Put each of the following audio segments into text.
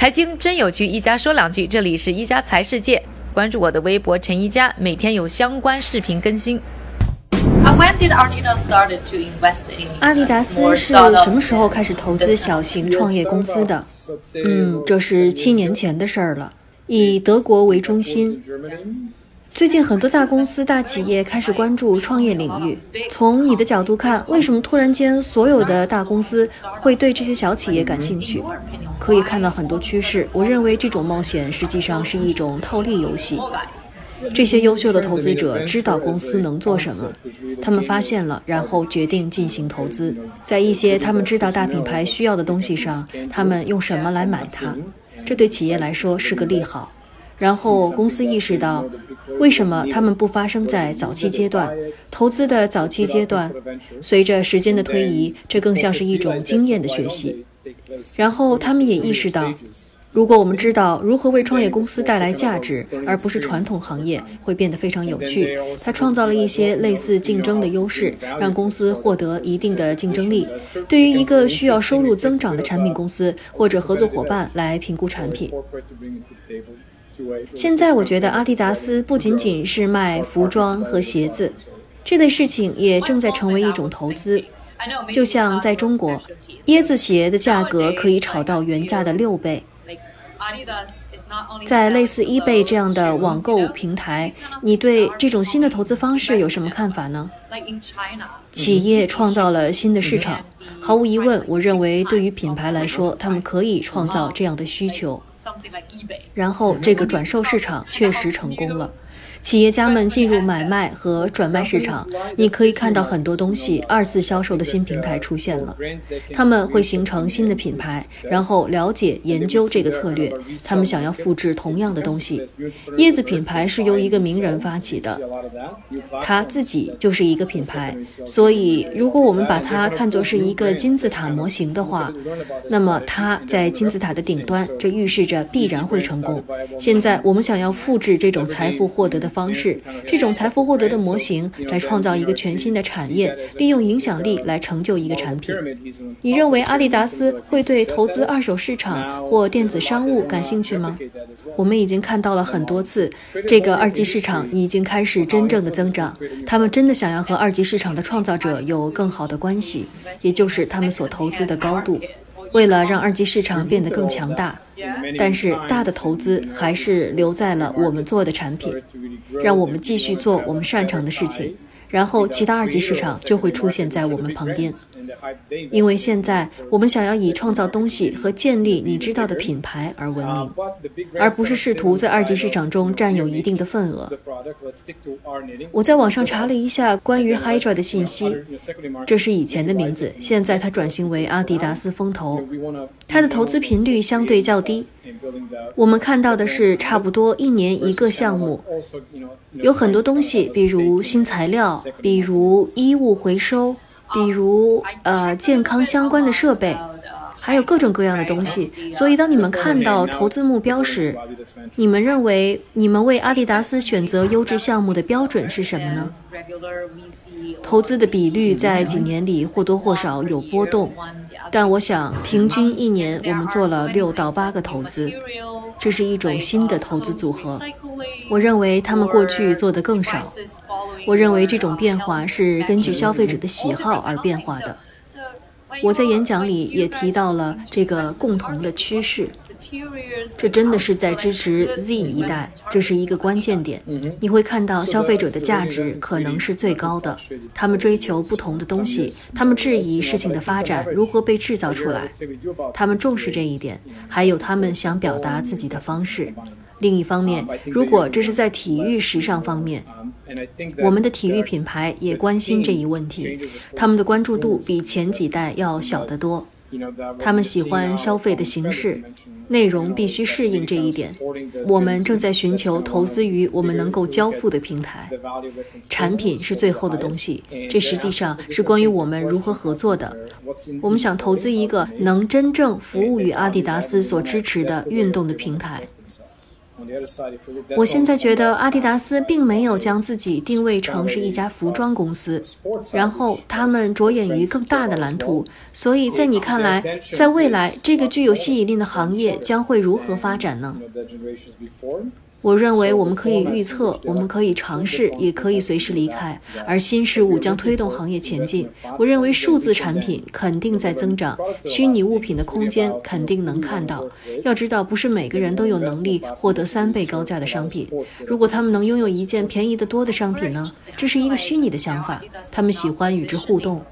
财经真有趣，一家说两句。这里是一家财世界，关注我的微博陈一家，每天有相关视频更新。阿迪达斯是什么时候开始投资小型创业公司的？嗯，这是七年前的事儿了。以德国为中心。最近很多大公司、大企业开始关注创业领域。从你的角度看，为什么突然间所有的大公司会对这些小企业感兴趣？可以看到很多趋势。我认为这种冒险实际上是一种套利游戏。这些优秀的投资者知道公司能做什么，他们发现了，然后决定进行投资。在一些他们知道大品牌需要的东西上，他们用什么来买它？这对企业来说是个利好。然后公司意识到，为什么他们不发生在早期阶段？投资的早期阶段，随着时间的推移，这更像是一种经验的学习。然后他们也意识到，如果我们知道如何为创业公司带来价值，而不是传统行业，会变得非常有趣。他创造了一些类似竞争的优势，让公司获得一定的竞争力。对于一个需要收入增长的产品公司或者合作伙伴来评估产品。现在我觉得阿迪达斯不仅仅是卖服装和鞋子，这类事情也正在成为一种投资。就像在中国，椰子鞋的价格可以炒到原价的六倍。在类似 eBay 这样的网购平台，你对这种新的投资方式有什么看法呢？企业创造了新的市场，毫无疑问，我认为对于品牌来说，他们可以创造这样的需求。然后这个转售市场确实成功了。企业家们进入买卖和转卖市场，你可以看到很多东西。二次销售的新平台出现了，他们会形成新的品牌，然后了解研究这个策略。他们想要复制同样的东西。椰子品牌是由一个名人发起的，他自己就是一个品牌。所以，如果我们把它看作是一个金字塔模型的话，那么它在金字塔的顶端，这预示着必然会成功。现在我们想要复制这种财富获得的。方式，这种财富获得的模型来创造一个全新的产业，利用影响力来成就一个产品。你认为阿迪达斯会对投资二手市场或电子商务感兴趣吗？我们已经看到了很多次，这个二级市场已经开始真正的增长。他们真的想要和二级市场的创造者有更好的关系，也就是他们所投资的高度。为了让二级市场变得更强大，但是大的投资还是留在了我们做的产品，让我们继续做我们擅长的事情。然后，其他二级市场就会出现在我们旁边，因为现在我们想要以创造东西和建立你知道的品牌而闻名，而不是试图在二级市场中占有一定的份额。我在网上查了一下关于 Hydra 的信息，这是以前的名字，现在它转型为阿迪达斯风投，它的投资频率相对较低。我们看到的是差不多一年一个项目，有很多东西，比如新材料，比如衣物回收，比如呃健康相关的设备，还有各种各样的东西。所以，当你们看到投资目标时，你们认为你们为阿迪达斯选择优质项目的标准是什么呢？投资的比率在几年里或多或少有波动。但我想，平均一年我们做了六到八个投资，这是一种新的投资组合。我认为他们过去做的更少。我认为这种变化是根据消费者的喜好而变化的。我在演讲里也提到了这个共同的趋势。这真的是在支持 Z 一代，这是一个关键点。你会看到消费者的价值可能是最高的，他们追求不同的东西，他们质疑事情的发展如何被制造出来，他们重视这一点，还有他们想表达自己的方式。另一方面，如果这是在体育时尚方面，我们的体育品牌也关心这一问题，他们的关注度比前几代要小得多。他们喜欢消费的形式，内容必须适应这一点。我们正在寻求投资于我们能够交付的平台。产品是最后的东西，这实际上是关于我们如何合作的。我们想投资一个能真正服务于阿迪达斯所支持的运动的平台。我现在觉得阿迪达斯并没有将自己定位成是一家服装公司，然后他们着眼于更大的蓝图。所以在你看来，在未来这个具有吸引力的行业将会如何发展呢？我认为我们可以预测，我们可以尝试，也可以随时离开。而新事物将推动行业前进。我认为数字产品肯定在增长，虚拟物品的空间肯定能看到。要知道，不是每个人都有能力获得三倍高价的商品。如果他们能拥有一件便宜得多的商品呢？这是一个虚拟的想法。他们喜欢与之互动，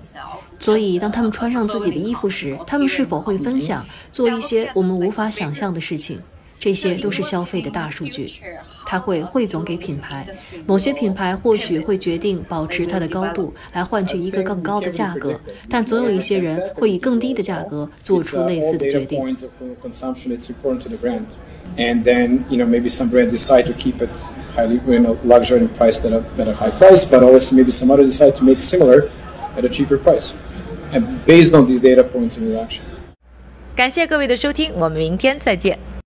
所以当他们穿上自己的衣服时，他们是否会分享，做一些我们无法想象的事情？这些都是消费的大数据，它会汇总给品牌。某些品牌或许会决定保持它的高度，来换取一个更高的价格，但总有一些人会以更低的价格做出类似的决定。And then, you know, maybe some brands decide to keep it highly, you know, luxury and priced at a, at a high price, but also maybe some others decide to make similar at a cheaper price. And based on these data points and reaction. 感谢各位的收听，我们明天再见。